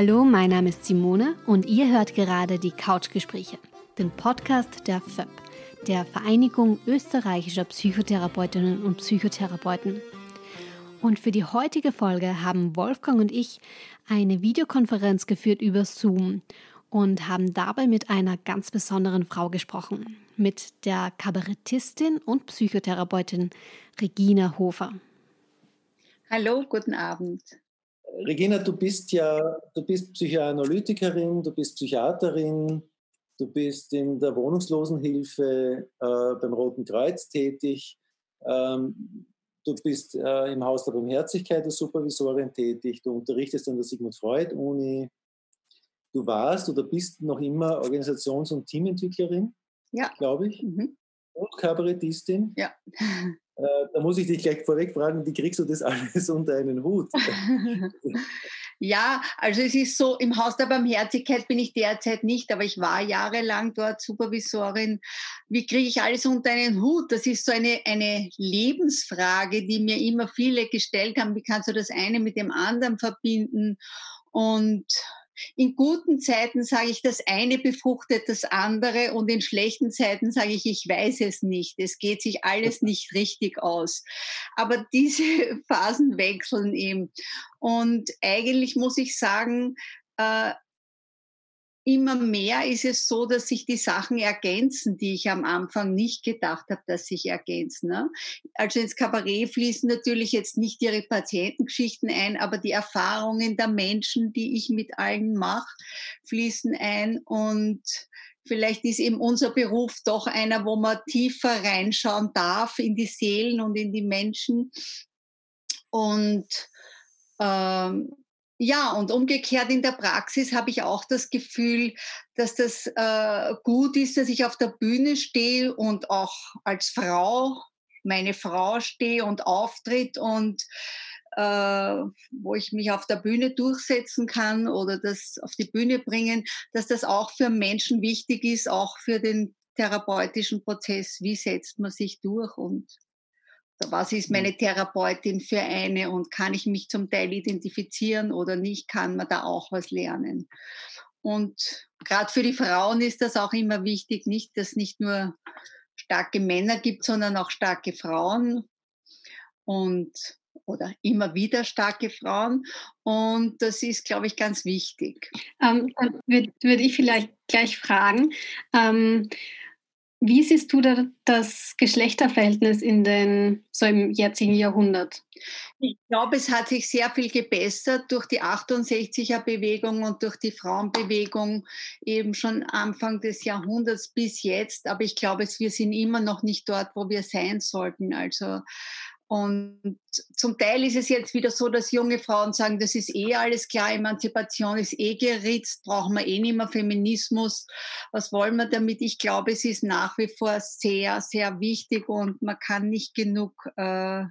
Hallo, mein Name ist Simone und ihr hört gerade die Couchgespräche, den Podcast der FÖP, der Vereinigung österreichischer Psychotherapeutinnen und Psychotherapeuten. Und für die heutige Folge haben Wolfgang und ich eine Videokonferenz geführt über Zoom und haben dabei mit einer ganz besonderen Frau gesprochen, mit der Kabarettistin und Psychotherapeutin Regina Hofer. Hallo, guten Abend. Regina, du bist ja, du bist Psychoanalytikerin, du bist Psychiaterin, du bist in der Wohnungslosenhilfe äh, beim Roten Kreuz tätig, ähm, du bist äh, im Haus der Barmherzigkeit als Supervisorin tätig, du unterrichtest an der Sigmund Freud Uni, du warst oder bist noch immer Organisations- und Teamentwicklerin, ja. glaube ich, mhm. Und Kabarettistin. Ja. Äh, da muss ich dich gleich vorweg fragen, wie kriegst du das alles unter einen Hut? ja, also es ist so, im Haus der Barmherzigkeit bin ich derzeit nicht, aber ich war jahrelang dort Supervisorin. Wie kriege ich alles unter einen Hut? Das ist so eine, eine Lebensfrage, die mir immer viele gestellt haben. Wie kannst du das eine mit dem anderen verbinden? Und in guten Zeiten sage ich, das eine befruchtet das andere und in schlechten Zeiten sage ich, ich weiß es nicht. Es geht sich alles nicht richtig aus. Aber diese Phasen wechseln eben. Und eigentlich muss ich sagen, äh, immer mehr ist es so, dass sich die Sachen ergänzen, die ich am Anfang nicht gedacht habe, dass sich ergänzen. Ne? Also ins Kabarett fließen natürlich jetzt nicht ihre Patientengeschichten ein, aber die Erfahrungen der Menschen, die ich mit allen mache, fließen ein und Vielleicht ist eben unser Beruf doch einer, wo man tiefer reinschauen darf in die Seelen und in die Menschen. Und ähm, ja, und umgekehrt in der Praxis habe ich auch das Gefühl, dass das äh, gut ist, dass ich auf der Bühne stehe und auch als Frau, meine Frau stehe und auftritt und äh, wo ich mich auf der Bühne durchsetzen kann oder das auf die Bühne bringen, dass das auch für Menschen wichtig ist, auch für den therapeutischen Prozess. Wie setzt man sich durch und was ist meine Therapeutin für eine und kann ich mich zum Teil identifizieren oder nicht, kann man da auch was lernen. Und gerade für die Frauen ist das auch immer wichtig, nicht, dass es nicht nur starke Männer gibt, sondern auch starke Frauen und oder immer wieder starke Frauen. Und das ist, glaube ich, ganz wichtig. Ähm, würde würd ich vielleicht gleich fragen. Ähm, wie siehst du da das Geschlechterverhältnis in den, so im jetzigen Jahrhundert? Ich glaube, es hat sich sehr viel gebessert durch die 68er-Bewegung und durch die Frauenbewegung eben schon Anfang des Jahrhunderts bis jetzt. Aber ich glaube, wir sind immer noch nicht dort, wo wir sein sollten. Also und zum Teil ist es jetzt wieder so, dass junge Frauen sagen, das ist eh alles klar, Emanzipation ist eh geritzt, brauchen wir eh nicht mehr Feminismus. Was wollen wir damit? Ich glaube, es ist nach wie vor sehr, sehr wichtig und man kann nicht genug äh,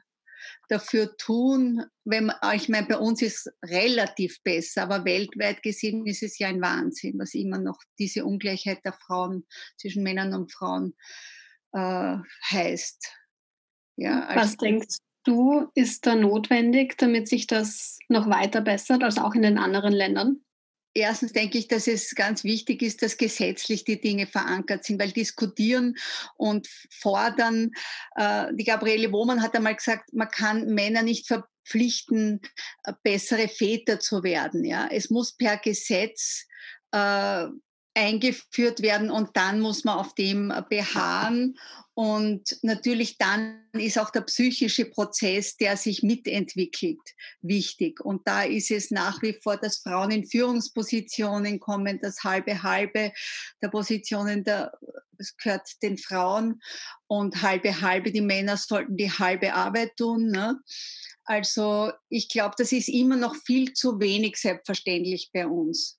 dafür tun. Wenn man, ich meine, bei uns ist es relativ besser, aber weltweit gesehen ist es ja ein Wahnsinn, was immer noch diese Ungleichheit der Frauen zwischen Männern und Frauen äh, heißt. Ja, Was also denkst du, ist da notwendig, damit sich das noch weiter bessert, also auch in den anderen Ländern? Erstens denke ich, dass es ganz wichtig ist, dass gesetzlich die Dinge verankert sind, weil diskutieren und fordern, äh, die Gabriele Wohmann hat einmal gesagt, man kann Männer nicht verpflichten, äh, bessere Väter zu werden. Ja? Es muss per Gesetz äh, eingeführt werden und dann muss man auf dem beharren. Und natürlich dann ist auch der psychische Prozess, der sich mitentwickelt, wichtig. Und da ist es nach wie vor, dass Frauen in Führungspositionen kommen, das halbe halbe der Positionen, der, das gehört den Frauen und halbe halbe, die Männer sollten die halbe Arbeit tun. Ne? Also ich glaube, das ist immer noch viel zu wenig selbstverständlich bei uns.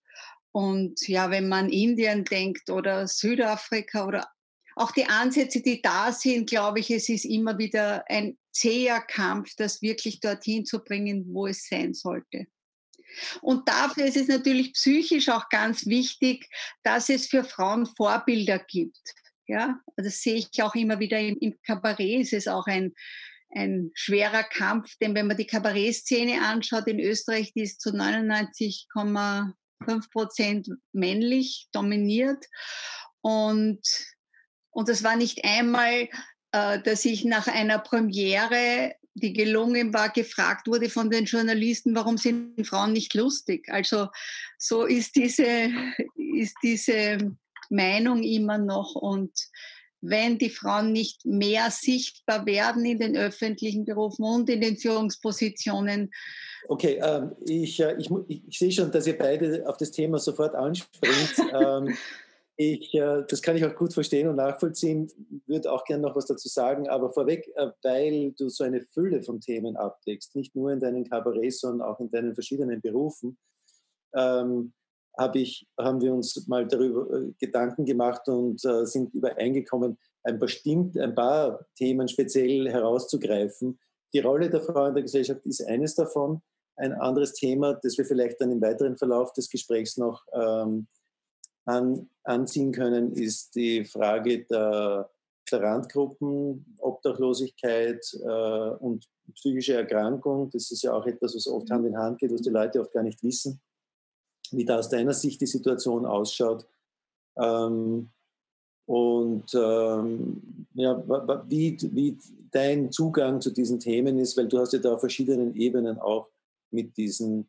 Und ja, wenn man Indien denkt oder Südafrika oder auch die Ansätze, die da sind, glaube ich, es ist immer wieder ein zäher Kampf, das wirklich dorthin zu bringen, wo es sein sollte. Und dafür ist es natürlich psychisch auch ganz wichtig, dass es für Frauen Vorbilder gibt. Ja, das sehe ich auch immer wieder im, im Kabarett. Ist es auch ein, ein schwerer Kampf, denn wenn man die Kabarettszene anschaut in Österreich, die ist zu 99,5 Prozent männlich dominiert und und das war nicht einmal, äh, dass ich nach einer Premiere die gelungen war, gefragt wurde von den Journalisten, warum sind Frauen nicht lustig? Also so ist diese, ist diese Meinung immer noch. Und wenn die Frauen nicht mehr sichtbar werden in den öffentlichen Berufen und in den Führungspositionen. Okay, ähm, ich, äh, ich, ich, ich, sehe schon, dass ihr beide auf das Thema sofort anspringt. ähm, ich, äh, das kann ich auch gut verstehen und nachvollziehen, würde auch gerne noch was dazu sagen, aber vorweg, äh, weil du so eine Fülle von Themen abdeckst, nicht nur in deinen Kabarets, sondern auch in deinen verschiedenen Berufen, ähm, hab ich, haben wir uns mal darüber äh, Gedanken gemacht und äh, sind übereingekommen, ein paar, stimmt, ein paar Themen speziell herauszugreifen. Die Rolle der Frau in der Gesellschaft ist eines davon. Ein anderes Thema, das wir vielleicht dann im weiteren Verlauf des Gesprächs noch ähm, an, anziehen können, ist die Frage der, der Randgruppen, Obdachlosigkeit äh, und psychische Erkrankung. Das ist ja auch etwas, was oft Hand in Hand geht, was die Leute oft gar nicht wissen. Wie da aus deiner Sicht die Situation ausschaut. Ähm, und ähm, ja, wie, wie dein Zugang zu diesen Themen ist, weil du hast ja da auf verschiedenen Ebenen auch mit diesen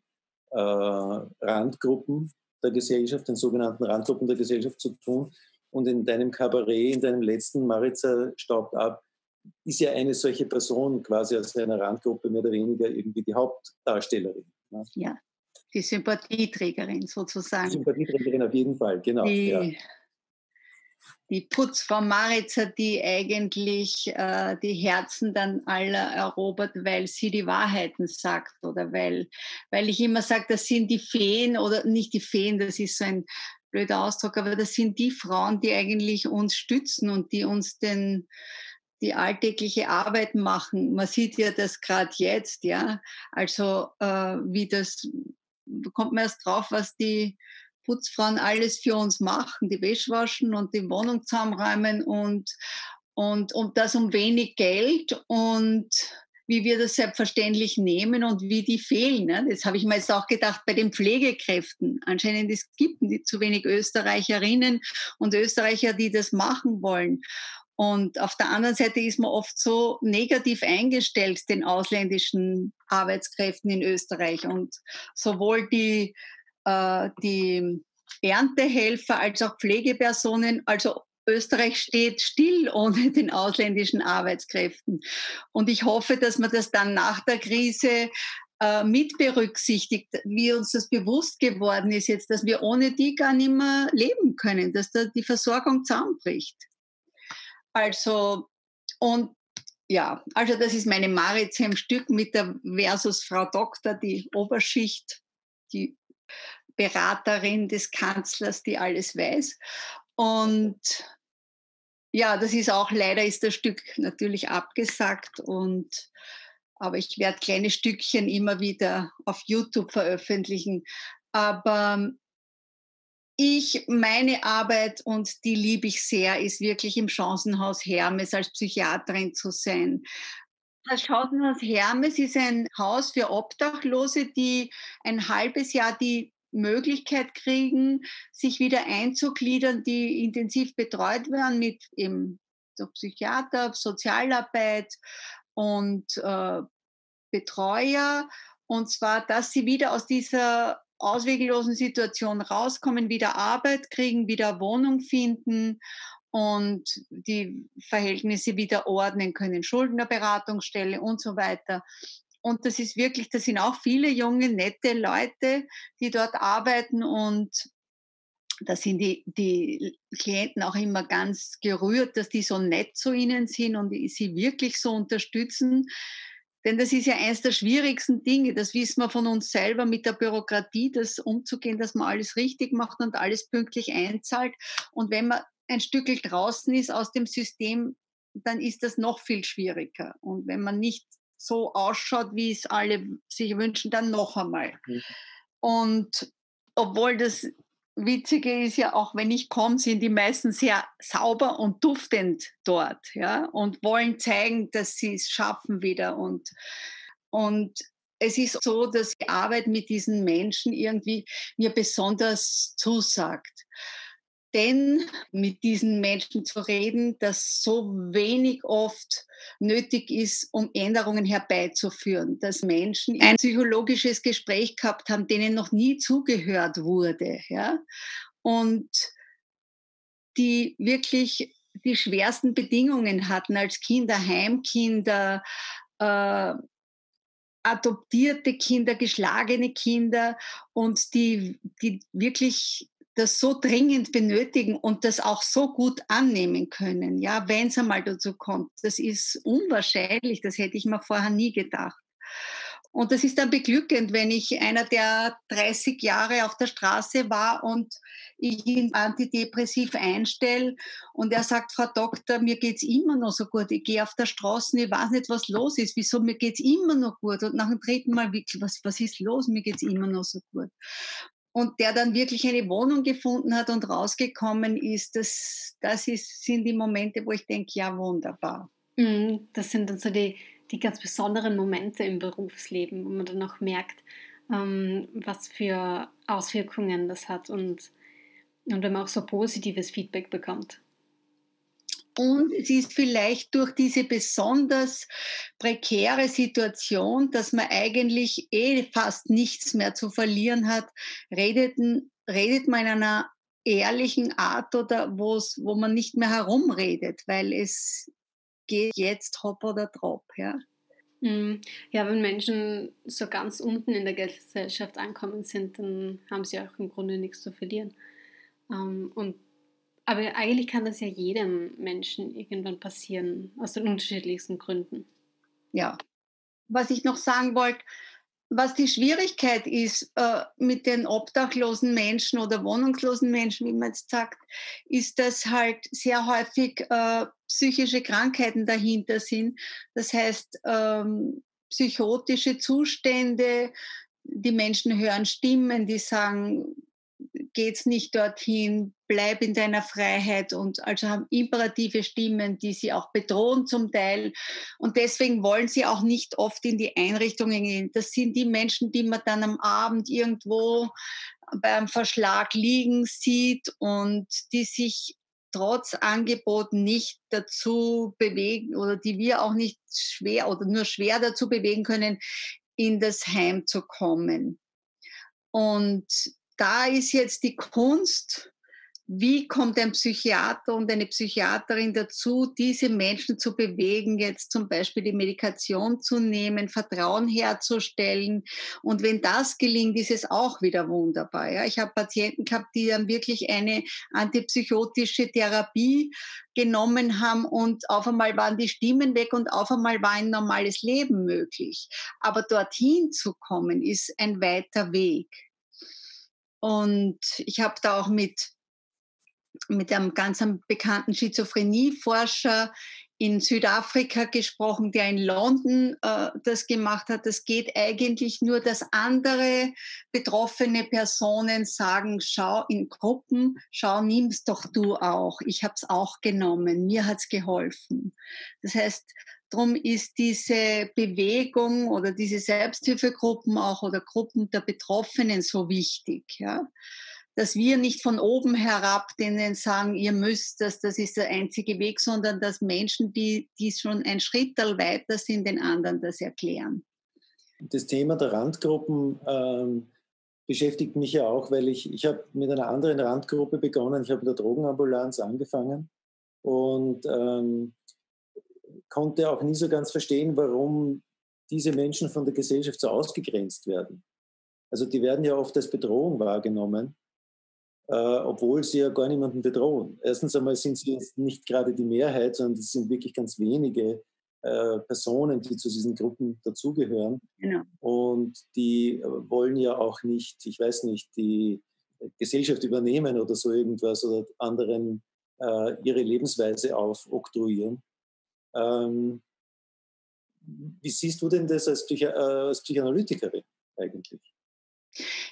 äh, Randgruppen der Gesellschaft, den sogenannten Randgruppen der Gesellschaft zu tun. Und in deinem Kabarett, in deinem letzten Maritza staubt ab, ist ja eine solche Person quasi aus einer Randgruppe mehr oder weniger irgendwie die Hauptdarstellerin. Ne? Ja, die Sympathieträgerin sozusagen. Die Sympathieträgerin auf jeden Fall, genau. Die, ja die Putzfrau Maritzer, die eigentlich äh, die Herzen dann aller erobert, weil sie die Wahrheiten sagt oder weil, weil ich immer sage, das sind die Feen oder nicht die Feen, das ist so ein blöder Ausdruck, aber das sind die Frauen, die eigentlich uns stützen und die uns den, die alltägliche Arbeit machen. Man sieht ja das gerade jetzt, ja. Also äh, wie das kommt man erst drauf, was die Putzfrauen alles für uns machen, die Wäsche waschen und die Wohnung zusammenräumen und, und, und das um wenig Geld und wie wir das selbstverständlich nehmen und wie die fehlen. Ne? Das habe ich mir jetzt auch gedacht bei den Pflegekräften. Anscheinend es gibt es zu wenig Österreicherinnen und Österreicher, die das machen wollen. Und auf der anderen Seite ist man oft so negativ eingestellt den ausländischen Arbeitskräften in Österreich. Und sowohl die äh, die Erntehelfer als auch Pflegepersonen, also Österreich steht still ohne den ausländischen Arbeitskräften. Und ich hoffe, dass man das dann nach der Krise äh, mit berücksichtigt, wie uns das bewusst geworden ist jetzt, dass wir ohne die gar nicht mehr leben können, dass da die Versorgung zusammenbricht. Also, und ja, also das ist meine Maritzheim-Stück mit der versus Frau Doktor, die Oberschicht, die Beraterin des Kanzlers, die alles weiß. Und ja, das ist auch, leider ist das Stück natürlich abgesagt und aber ich werde kleine Stückchen immer wieder auf YouTube veröffentlichen. Aber ich, meine Arbeit, und die liebe ich sehr, ist wirklich im Chancenhaus Hermes als Psychiaterin zu sein. Das Chancenhaus Hermes ist ein Haus für Obdachlose, die ein halbes Jahr die Möglichkeit kriegen, sich wieder einzugliedern, die intensiv betreut werden mit eben der Psychiater, Sozialarbeit und äh, Betreuer. Und zwar, dass sie wieder aus dieser ausweglosen Situation rauskommen, wieder Arbeit kriegen, wieder Wohnung finden und die Verhältnisse wieder ordnen können, Schuldnerberatungsstelle und so weiter. Und das ist wirklich, das sind auch viele junge, nette Leute, die dort arbeiten und da sind die, die Klienten auch immer ganz gerührt, dass die so nett zu ihnen sind und sie wirklich so unterstützen. Denn das ist ja eines der schwierigsten Dinge. Das wissen wir von uns selber mit der Bürokratie, das umzugehen, dass man alles richtig macht und alles pünktlich einzahlt. Und wenn man ein Stückel draußen ist aus dem System, dann ist das noch viel schwieriger. Und wenn man nicht so ausschaut, wie es alle sich wünschen, dann noch einmal. Mhm. Und obwohl das Witzige ist ja auch, wenn ich komme, sind die meisten sehr sauber und duftend dort, ja, und wollen zeigen, dass sie es schaffen wieder. Und, und es ist so, dass die Arbeit mit diesen Menschen irgendwie mir besonders zusagt. Denn mit diesen Menschen zu reden, das so wenig oft nötig ist, um Änderungen herbeizuführen. Dass Menschen ein psychologisches Gespräch gehabt haben, denen noch nie zugehört wurde. Ja? Und die wirklich die schwersten Bedingungen hatten als Kinder, Heimkinder, äh, adoptierte Kinder, geschlagene Kinder und die, die wirklich das so dringend benötigen und das auch so gut annehmen können, ja, wenn es einmal dazu kommt. Das ist unwahrscheinlich, das hätte ich mir vorher nie gedacht. Und das ist dann beglückend, wenn ich einer, der 30 Jahre auf der Straße war und ich ihn antidepressiv einstelle und er sagt, Frau Doktor, mir geht's immer noch so gut. Ich gehe auf der Straße, ich weiß nicht, was los ist. Wieso, mir geht's immer noch gut. Und nach dem dritten Mal wirklich, was, was ist los? Mir geht's immer noch so gut. Und der dann wirklich eine Wohnung gefunden hat und rausgekommen ist, das, das ist, sind die Momente, wo ich denke, ja, wunderbar. Mhm, das sind dann so die, die ganz besonderen Momente im Berufsleben, wo man dann auch merkt, ähm, was für Auswirkungen das hat und, und wenn man auch so positives Feedback bekommt. Und es ist vielleicht durch diese besonders prekäre Situation, dass man eigentlich eh fast nichts mehr zu verlieren hat, redet, redet man in einer ehrlichen Art oder wo man nicht mehr herumredet, weil es geht jetzt hopp oder drop. Ja? Mhm. Ja, wenn Menschen so ganz unten in der Gesellschaft ankommen sind, dann haben sie auch im Grunde nichts zu verlieren. Ähm, und, aber eigentlich kann das ja jedem Menschen irgendwann passieren, aus den unterschiedlichsten Gründen. Ja. Was ich noch sagen wollte, was die Schwierigkeit ist äh, mit den obdachlosen Menschen oder wohnungslosen Menschen, wie man jetzt sagt, ist, dass halt sehr häufig äh, psychische Krankheiten dahinter sind. Das heißt, ähm, psychotische Zustände, die Menschen hören Stimmen, die sagen, geht's nicht dorthin, bleib in deiner Freiheit und also haben imperative Stimmen, die sie auch bedrohen zum Teil. Und deswegen wollen sie auch nicht oft in die Einrichtungen gehen. Das sind die Menschen, die man dann am Abend irgendwo beim Verschlag liegen sieht und die sich trotz Angeboten nicht dazu bewegen oder die wir auch nicht schwer oder nur schwer dazu bewegen können, in das Heim zu kommen. Und da ist jetzt die Kunst, wie kommt ein Psychiater und eine Psychiaterin dazu, diese Menschen zu bewegen, jetzt zum Beispiel die Medikation zu nehmen, Vertrauen herzustellen. Und wenn das gelingt, ist es auch wieder wunderbar. Ja. Ich habe Patienten gehabt, die dann wirklich eine antipsychotische Therapie genommen haben und auf einmal waren die Stimmen weg und auf einmal war ein normales Leben möglich. Aber dorthin zu kommen, ist ein weiter Weg. Und ich habe da auch mit, mit einem ganz bekannten Schizophrenieforscher in Südafrika gesprochen, der in London äh, das gemacht hat. Das geht eigentlich nur, dass andere betroffene Personen sagen, schau in Gruppen, schau, nimm's doch du auch. Ich habe es auch genommen, mir hat's geholfen. Das heißt, Darum ist diese Bewegung oder diese Selbsthilfegruppen auch oder Gruppen der Betroffenen so wichtig. Ja? Dass wir nicht von oben herab denen sagen, ihr müsst das, das ist der einzige Weg, sondern dass Menschen, die, die schon ein Schritt weiter sind, den anderen das erklären. Das Thema der Randgruppen ähm, beschäftigt mich ja auch, weil ich, ich habe mit einer anderen Randgruppe begonnen. Ich habe in der Drogenambulanz angefangen und ähm, konnte auch nie so ganz verstehen, warum diese Menschen von der Gesellschaft so ausgegrenzt werden. Also die werden ja oft als Bedrohung wahrgenommen, äh, obwohl sie ja gar niemanden bedrohen. Erstens einmal sind sie nicht gerade die Mehrheit, sondern es sind wirklich ganz wenige äh, Personen, die zu diesen Gruppen dazugehören. Genau. Und die äh, wollen ja auch nicht, ich weiß nicht, die Gesellschaft übernehmen oder so irgendwas oder anderen äh, ihre Lebensweise aufoktroyieren. Ähm, wie siehst du denn das als, Psychi äh, als Psychoanalytikerin eigentlich?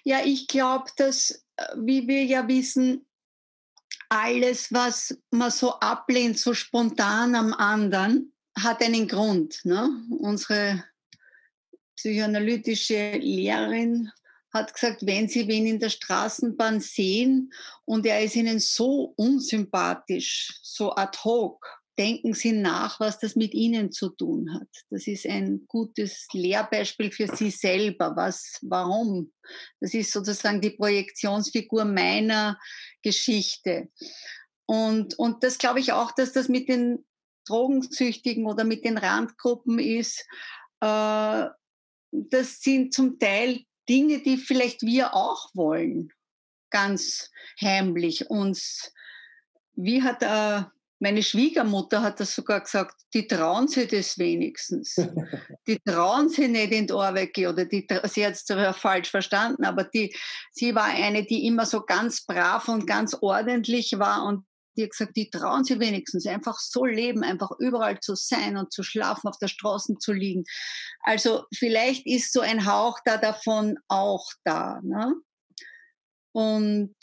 Ja, ich glaube, dass, äh, wie wir ja wissen, alles, was man so ablehnt, so spontan am anderen, hat einen Grund. Ne? Unsere psychoanalytische Lehrerin hat gesagt, wenn Sie wen in der Straßenbahn sehen und er ist Ihnen so unsympathisch, so ad hoc, denken Sie nach, was das mit Ihnen zu tun hat. Das ist ein gutes Lehrbeispiel für Sie selber. Was, warum? Das ist sozusagen die Projektionsfigur meiner Geschichte. Und, und das glaube ich auch, dass das mit den Drogensüchtigen oder mit den Randgruppen ist. Äh, das sind zum Teil Dinge, die vielleicht wir auch wollen, ganz heimlich uns. Wie hat äh, meine Schwiegermutter hat das sogar gesagt, die trauen sich das wenigstens. die trauen sich nicht in die Arbeit oder die, sie hat es falsch verstanden, aber die, sie war eine, die immer so ganz brav und ganz ordentlich war und die hat gesagt, die trauen sich wenigstens einfach so leben, einfach überall zu sein und zu schlafen, auf der Straße zu liegen. Also vielleicht ist so ein Hauch da davon auch da. Ne? Und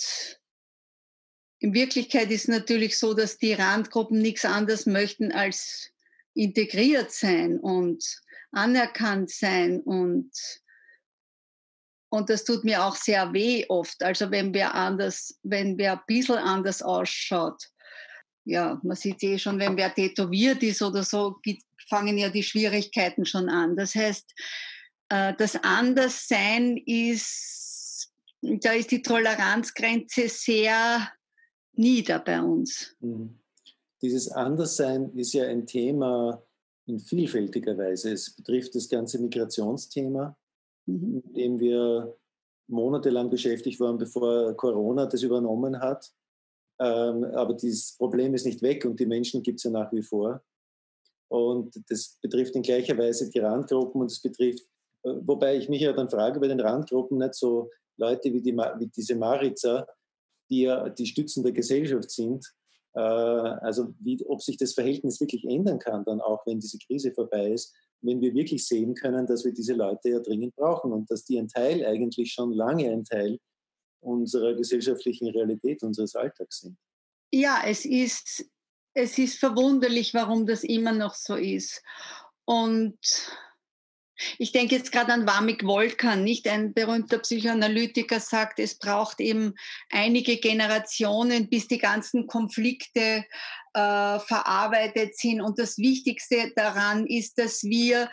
in Wirklichkeit ist natürlich so, dass die Randgruppen nichts anderes möchten als integriert sein und anerkannt sein und und das tut mir auch sehr weh oft. Also wenn wer anders, wenn wer ein bisschen anders ausschaut. Ja, man sieht eh schon, wenn wer tätowiert ist oder so, fangen ja die Schwierigkeiten schon an. Das heißt, äh, das Anderssein ist, da ist die Toleranzgrenze sehr nieder bei uns. Mhm. Dieses Anderssein ist ja ein Thema in vielfältiger Weise. Es betrifft das ganze Migrationsthema, mhm. mit dem wir monatelang beschäftigt waren, bevor Corona das übernommen hat. Ähm, aber dieses Problem ist nicht weg und die Menschen gibt es ja nach wie vor. Und das betrifft in gleicher Weise die Randgruppen und es betrifft, äh, wobei ich mich ja dann frage bei den Randgruppen nicht so Leute wie, die, wie diese Maritzer, die ja die Stützen der Gesellschaft sind. Äh, also wie, ob sich das Verhältnis wirklich ändern kann, dann auch wenn diese Krise vorbei ist, wenn wir wirklich sehen können, dass wir diese Leute ja dringend brauchen und dass die ein Teil eigentlich schon lange ein Teil unserer gesellschaftlichen Realität, unseres Alltags sind. Ja, es ist, es ist verwunderlich, warum das immer noch so ist. Und ich denke jetzt gerade an Wamik Wolkan, nicht ein berühmter Psychoanalytiker sagt, es braucht eben einige Generationen, bis die ganzen Konflikte äh, verarbeitet sind. Und das Wichtigste daran ist, dass wir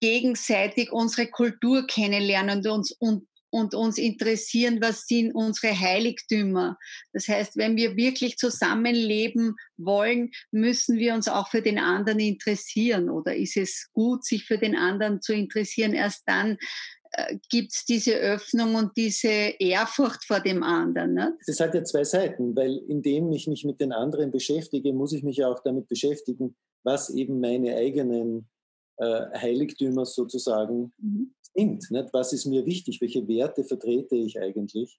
gegenseitig unsere Kultur kennenlernen und uns, und und uns interessieren, was sind unsere Heiligtümer. Das heißt, wenn wir wirklich zusammenleben wollen, müssen wir uns auch für den anderen interessieren. Oder ist es gut, sich für den anderen zu interessieren? Erst dann äh, gibt es diese Öffnung und diese Ehrfurcht vor dem anderen. Ne? Das hat ja zwei Seiten, weil indem ich mich mit den anderen beschäftige, muss ich mich auch damit beschäftigen, was eben meine eigenen äh, Heiligtümer sozusagen mhm sind. Nicht? Was ist mir wichtig? Welche Werte vertrete ich eigentlich?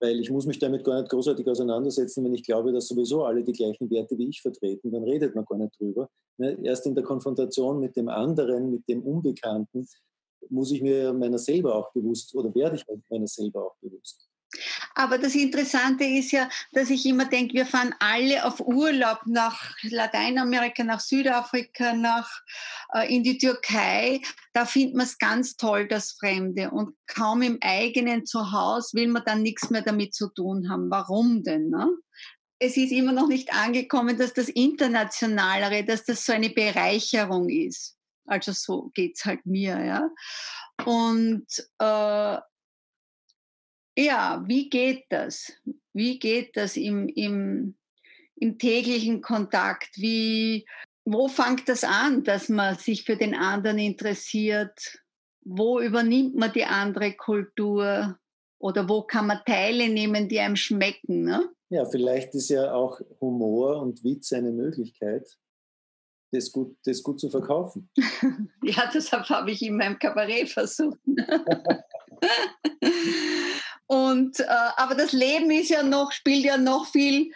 Weil ich muss mich damit gar nicht großartig auseinandersetzen, wenn ich glaube, dass sowieso alle die gleichen Werte wie ich vertreten. Dann redet man gar nicht drüber. Nicht? Erst in der Konfrontation mit dem anderen, mit dem Unbekannten, muss ich mir meiner selber auch bewusst oder werde ich meiner selber auch bewusst. Aber das Interessante ist ja, dass ich immer denke, wir fahren alle auf Urlaub nach Lateinamerika, nach Südafrika, nach, äh, in die Türkei. Da findet man es ganz toll, das Fremde. Und kaum im eigenen Zuhause will man dann nichts mehr damit zu tun haben. Warum denn? Ne? Es ist immer noch nicht angekommen, dass das Internationalere, dass das so eine Bereicherung ist. Also so geht es halt mir, ja. Und äh, ja, wie geht das? Wie geht das im, im, im täglichen Kontakt? Wie, wo fängt das an, dass man sich für den anderen interessiert? Wo übernimmt man die andere Kultur? Oder wo kann man Teile nehmen, die einem schmecken? Ne? Ja, vielleicht ist ja auch Humor und Witz eine Möglichkeit, das gut, das gut zu verkaufen. ja, deshalb habe ich in meinem Kabarett versucht. Und, äh, aber das Leben ist ja noch, spielt ja noch viel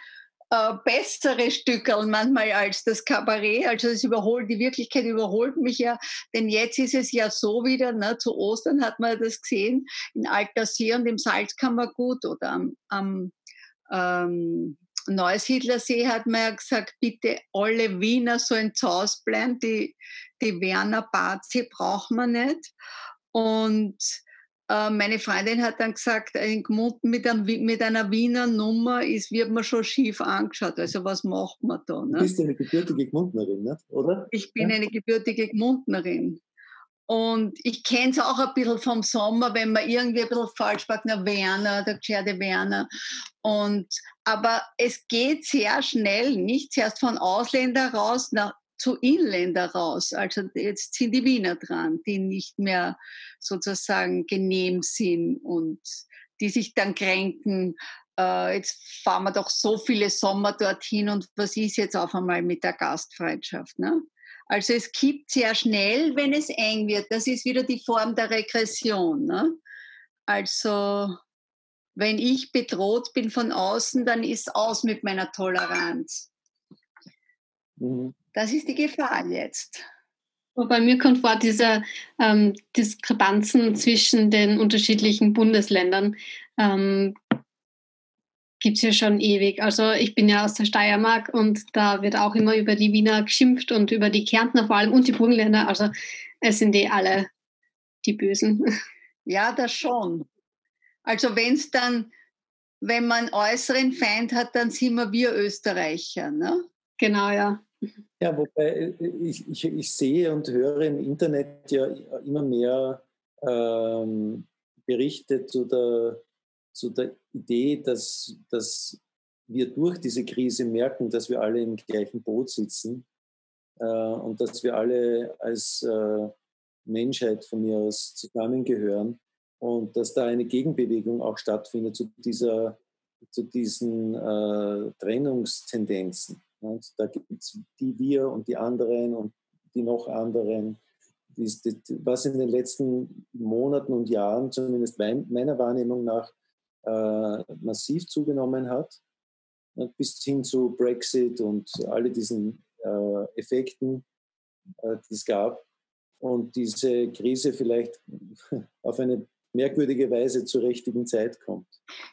äh, bessere Stücke manchmal als das Kabarett. Also es überholt, die Wirklichkeit überholt mich ja, denn jetzt ist es ja so wieder, ne, zu Ostern hat man das gesehen, in Altersee und im Salzkammergut oder am, am ähm, Neusiedlersee hat man ja gesagt, bitte alle Wiener sollen zu Hause bleiben, die, die Werner Bazi braucht man nicht. Und meine Freundin hat dann gesagt, ein Gmund mit, einem, mit, einer Wiener Nummer ist, wird man schon schief angeschaut. Also was macht man da? Ne? Du bist eine gebürtige Gmundnerin, ne? oder? Ich bin ja? eine gebürtige Gmundnerin. Und ich kenne es auch ein bisschen vom Sommer, wenn man irgendwie ein bisschen falsch sagt, na Werner, der Gerde Werner. Und, aber es geht sehr schnell, nicht zuerst von Ausländer raus nach, zu Inländer raus. Also jetzt sind die Wiener dran, die nicht mehr sozusagen genehm sind und die sich dann kränken. Äh, jetzt fahren wir doch so viele Sommer dorthin und was ist jetzt auf einmal mit der Gastfreundschaft? Ne? Also es kippt sehr schnell, wenn es eng wird. Das ist wieder die Form der Regression. Ne? Also wenn ich bedroht bin von außen, dann ist aus mit meiner Toleranz. Mhm. Das ist die Gefahr jetzt. Bei mir kommt vor, diese ähm, Diskrepanzen zwischen den unterschiedlichen Bundesländern ähm, gibt es ja schon ewig. Also ich bin ja aus der Steiermark und da wird auch immer über die Wiener geschimpft und über die Kärntner vor allem und die Burgenländer. Also es sind eh alle die Bösen. Ja, das schon. Also wenn es dann, wenn man äußeren Feind hat, dann sind wir wir Österreicher, ne? Genau, ja. Ja, wobei äh, ich, ich, ich sehe und höre im Internet ja immer mehr ähm, Berichte zu der, zu der Idee, dass, dass wir durch diese Krise merken, dass wir alle im gleichen Boot sitzen äh, und dass wir alle als äh, Menschheit von mir aus zusammengehören und dass da eine Gegenbewegung auch stattfindet zu, dieser, zu diesen äh, Trennungstendenzen. Und da gibt es die wir und die anderen und die noch anderen. Was in den letzten Monaten und Jahren, zumindest meiner Wahrnehmung nach, äh, massiv zugenommen hat, bis hin zu Brexit und alle diesen äh, Effekten, äh, die es gab. Und diese Krise vielleicht auf eine merkwürdige Weise zur richtigen Zeit kommt.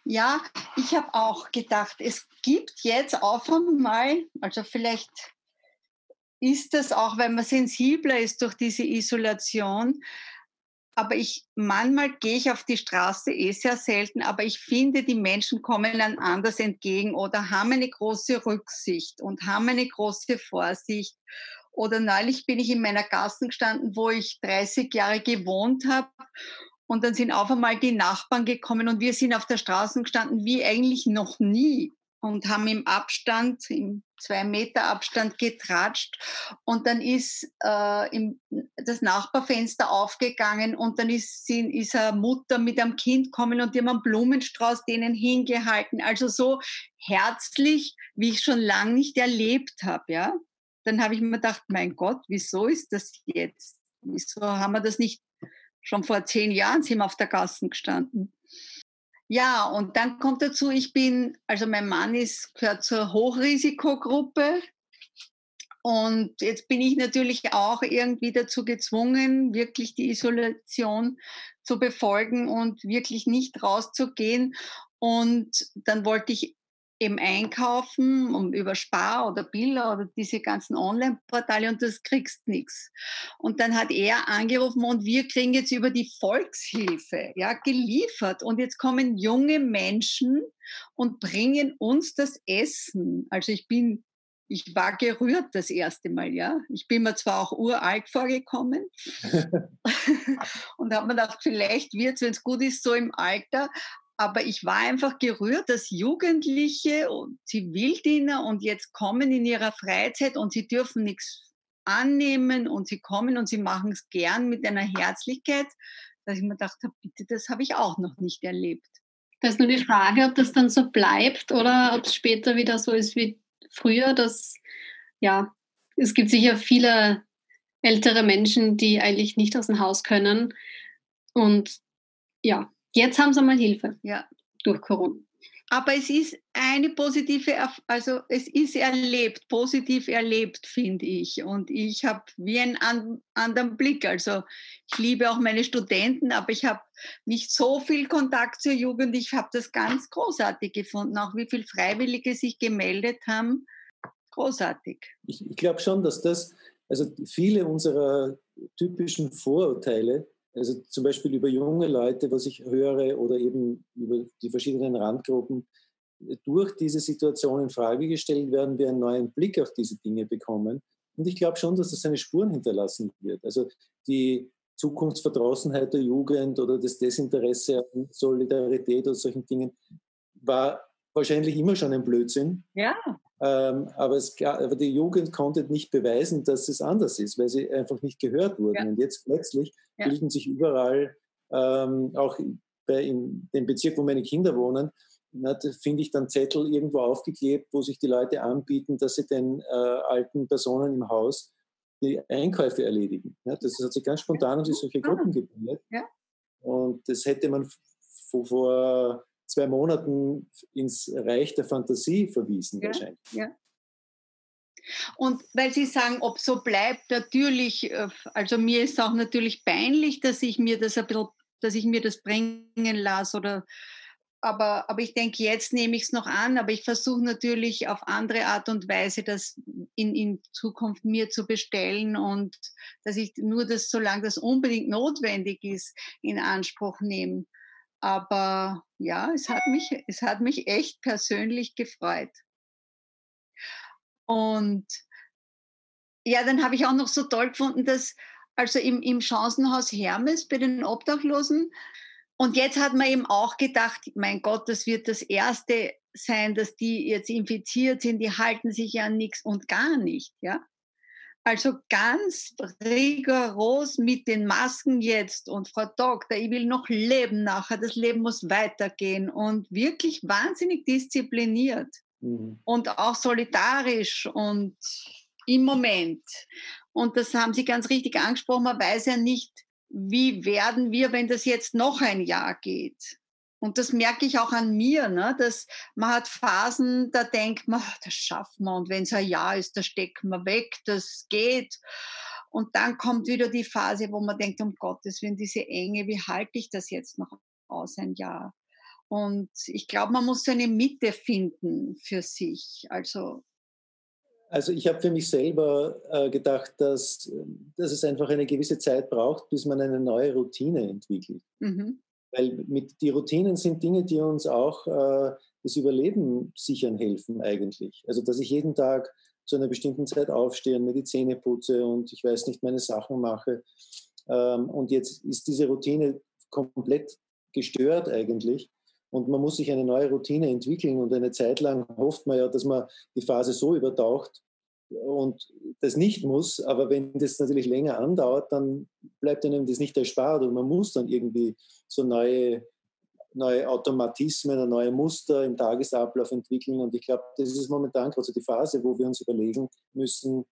Ja, ich habe auch gedacht, es gibt jetzt auf einmal, also vielleicht ist das auch, weil man sensibler ist durch diese Isolation, aber ich manchmal gehe ich auf die Straße eh sehr selten, aber ich finde, die Menschen kommen dann anders entgegen oder haben eine große Rücksicht und haben eine große Vorsicht. Oder neulich bin ich in meiner Gassen gestanden, wo ich 30 Jahre gewohnt habe und dann sind auf einmal die Nachbarn gekommen und wir sind auf der Straße gestanden wie eigentlich noch nie und haben im Abstand, im zwei Meter Abstand getratscht. Und dann ist äh, im, das Nachbarfenster aufgegangen und dann ist, sind, ist eine Mutter mit einem Kind gekommen und die haben einen Blumenstrauß denen hingehalten. Also so herzlich, wie ich schon lange nicht erlebt habe. Ja? Dann habe ich mir gedacht, mein Gott, wieso ist das jetzt? Wieso haben wir das nicht Schon vor zehn Jahren sind wir auf der Gassen gestanden. Ja, und dann kommt dazu, ich bin, also mein Mann ist, gehört zur Hochrisikogruppe. Und jetzt bin ich natürlich auch irgendwie dazu gezwungen, wirklich die Isolation zu befolgen und wirklich nicht rauszugehen. Und dann wollte ich eben einkaufen um, über Spar oder Billa oder diese ganzen Online-Portale und das kriegst nichts. Und dann hat er angerufen und wir kriegen jetzt über die Volkshilfe ja, geliefert. Und jetzt kommen junge Menschen und bringen uns das Essen. Also ich bin ich war gerührt das erste Mal, ja. Ich bin mir zwar auch uralt vorgekommen und habe mir gedacht, vielleicht wird es, wenn es gut ist, so im Alter, aber ich war einfach gerührt, dass Jugendliche und Zivildiener und jetzt kommen in ihrer Freizeit und sie dürfen nichts annehmen und sie kommen und sie machen es gern mit einer Herzlichkeit, dass ich mir gedacht habe, bitte, das habe ich auch noch nicht erlebt. Da ist nur die Frage, ob das dann so bleibt oder ob es später wieder so ist wie früher, dass ja, es gibt sicher viele ältere Menschen, die eigentlich nicht aus dem Haus können und ja, Jetzt haben sie mal Hilfe. Ja. Durch Corona. aber es ist eine positive, also es ist erlebt, positiv erlebt, finde ich. Und ich habe wie einen anderen Blick. Also ich liebe auch meine Studenten, aber ich habe nicht so viel Kontakt zur Jugend. Ich habe das ganz großartig gefunden, auch wie viele Freiwillige sich gemeldet haben. Großartig. Ich, ich glaube schon, dass das, also viele unserer typischen Vorurteile, also zum Beispiel über junge Leute, was ich höre, oder eben über die verschiedenen Randgruppen, durch diese Situation in Frage gestellt werden, wir einen neuen Blick auf diese Dinge bekommen. Und ich glaube schon, dass das seine Spuren hinterlassen wird. Also die Zukunftsverdrossenheit der Jugend oder das Desinteresse an Solidarität oder solchen Dingen war wahrscheinlich immer schon ein Blödsinn. Ja. Ähm, aber, es, aber, die Jugend konnte nicht beweisen, dass es anders ist, weil sie einfach nicht gehört wurden. Ja. Und jetzt plötzlich ja. bilden sich überall, ähm, auch bei in dem Bezirk, wo meine Kinder wohnen, finde ich dann Zettel irgendwo aufgeklebt, wo sich die Leute anbieten, dass sie den äh, alten Personen im Haus die Einkäufe erledigen. Ja, das hat sich ganz spontan um solche Gruppen gebildet. Und das hätte man vor zwei Monaten ins Reich der Fantasie verwiesen, ja, wahrscheinlich. Ja. Und weil Sie sagen, ob so bleibt, natürlich, äh, also mir ist auch natürlich peinlich, dass ich mir das ein bisschen, dass ich mir das bringen lasse oder aber, aber ich denke, jetzt nehme ich es noch an, aber ich versuche natürlich auf andere Art und Weise das in, in Zukunft mir zu bestellen und dass ich nur das, solange das unbedingt notwendig ist, in Anspruch nehme. Aber ja, es hat mich, es hat mich echt persönlich gefreut. Und ja, dann habe ich auch noch so toll gefunden, dass also im, im Chancenhaus Hermes bei den Obdachlosen, und jetzt hat man eben auch gedacht, mein Gott, das wird das Erste sein, dass die jetzt infiziert sind, die halten sich ja an nichts und gar nicht, ja. Also ganz rigoros mit den Masken jetzt und Frau Doktor, ich will noch leben nachher, das Leben muss weitergehen und wirklich wahnsinnig diszipliniert mhm. und auch solidarisch und im Moment. Und das haben Sie ganz richtig angesprochen, man weiß ja nicht, wie werden wir, wenn das jetzt noch ein Jahr geht? Und das merke ich auch an mir, ne? dass man hat Phasen, da denkt man, das schaffen wir. Und wenn es ein Jahr ist, da stecken wir weg, das geht. Und dann kommt wieder die Phase, wo man denkt, um Gottes Willen, diese Enge, wie halte ich das jetzt noch aus ein Jahr? Und ich glaube, man muss eine Mitte finden für sich. Also also ich habe für mich selber äh, gedacht, dass, dass es einfach eine gewisse Zeit braucht, bis man eine neue Routine entwickelt. Mhm. Weil mit, die Routinen sind Dinge, die uns auch äh, das Überleben sichern helfen eigentlich. Also dass ich jeden Tag zu einer bestimmten Zeit aufstehe und mir die Zähne putze und ich weiß nicht, meine Sachen mache. Ähm, und jetzt ist diese Routine komplett gestört eigentlich. Und man muss sich eine neue Routine entwickeln und eine Zeit lang hofft man ja, dass man die Phase so übertaucht und das nicht muss. Aber wenn das natürlich länger andauert, dann bleibt einem das nicht erspart und man muss dann irgendwie so neue, neue Automatismen, neue Muster im Tagesablauf entwickeln. Und ich glaube, das ist momentan gerade so die Phase, wo wir uns überlegen müssen,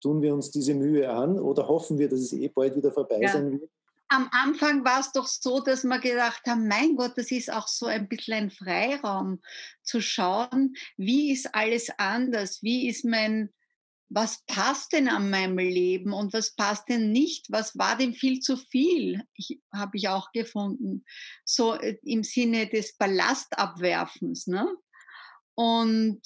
tun wir uns diese Mühe an oder hoffen wir, dass es eh bald wieder vorbei ja. sein wird? am Anfang war es doch so, dass wir gedacht haben, mein Gott, das ist auch so ein bisschen ein Freiraum zu schauen, wie ist alles anders, wie ist mein, was passt denn an meinem Leben und was passt denn nicht, was war denn viel zu viel, habe ich auch gefunden, so äh, im Sinne des Ballastabwerfens. Ne? Und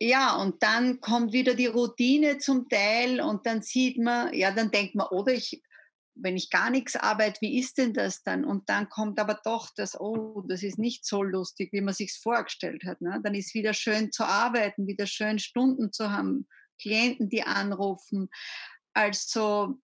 ja, und dann kommt wieder die Routine zum Teil und dann sieht man, ja, dann denkt man, oder ich wenn ich gar nichts arbeite, wie ist denn das dann? Und dann kommt aber doch das, oh, das ist nicht so lustig, wie man sich vorgestellt hat. Ne? Dann ist wieder schön zu arbeiten, wieder schön Stunden zu haben, Klienten, die anrufen. Also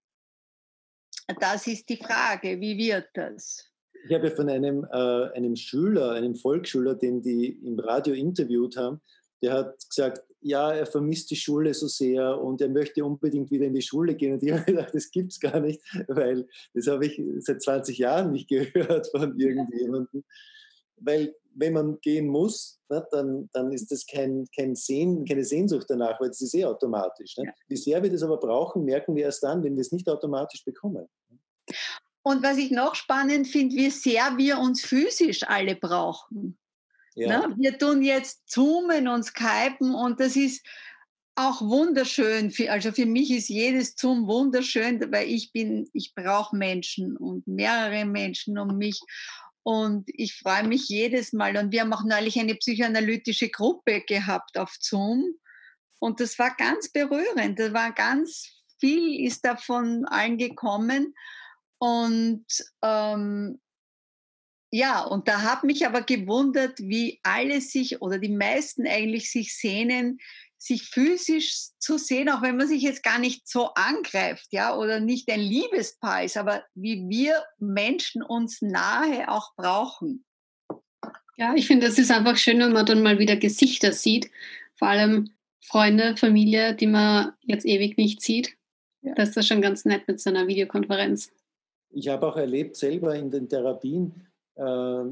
das ist die Frage, wie wird das? Ich habe von einem, äh, einem Schüler, einem Volksschüler, den die im Radio interviewt haben, der hat gesagt, ja, er vermisst die Schule so sehr und er möchte unbedingt wieder in die Schule gehen. Und ich habe gedacht, das gibt es gar nicht, weil das habe ich seit 20 Jahren nicht gehört von irgendjemandem. Weil wenn man gehen muss, ne, dann, dann ist das kein, kein Sehn, keine Sehnsucht danach, weil das ist eh automatisch. Ne? Ja. Wie sehr wir das aber brauchen, merken wir erst dann, wenn wir es nicht automatisch bekommen. Und was ich noch spannend finde, wie sehr wir uns physisch alle brauchen. Ja. Ne? Wir tun jetzt Zoomen und Skypen und das ist auch wunderschön. Also für mich ist jedes Zoom wunderschön, weil ich bin, ich brauche Menschen und mehrere Menschen um mich. Und ich freue mich jedes Mal. Und wir haben auch neulich eine psychoanalytische Gruppe gehabt auf Zoom. Und das war ganz berührend. Da war ganz viel ist davon allen gekommen. Und ähm, ja, und da hat mich aber gewundert, wie alle sich oder die meisten eigentlich sich sehnen, sich physisch zu sehen, auch wenn man sich jetzt gar nicht so angreift, ja, oder nicht ein Liebespaar ist, aber wie wir Menschen uns nahe auch brauchen. Ja, ich finde, es ist einfach schön, wenn man dann mal wieder Gesichter sieht, vor allem Freunde, Familie, die man jetzt ewig nicht sieht. Ja. Das ist das schon ganz nett mit so einer Videokonferenz. Ich habe auch erlebt selber in den Therapien, äh,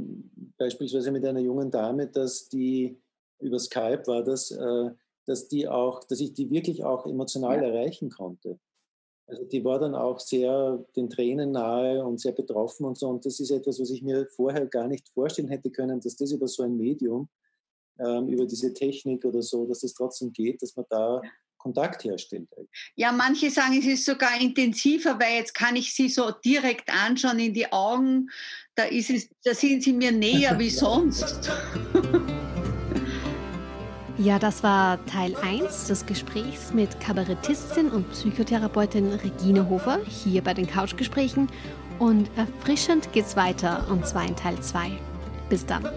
beispielsweise mit einer jungen Dame, dass die über Skype war das, äh, dass die auch, dass ich die wirklich auch emotional ja. erreichen konnte. Also die war dann auch sehr den Tränen nahe und sehr betroffen und so. Und das ist etwas, was ich mir vorher gar nicht vorstellen hätte können, dass das über so ein Medium, ähm, über diese Technik oder so, dass das trotzdem geht, dass man da Kontakt herstellt. Ja, manche sagen, es ist sogar intensiver, weil jetzt kann ich sie so direkt anschauen in die Augen. Da, ist es, da sind sie mir näher wie sonst. Ja, das war Teil 1 des Gesprächs mit Kabarettistin und Psychotherapeutin Regine Hofer hier bei den Couchgesprächen. Und erfrischend geht's weiter und zwar in Teil 2. Bis dann.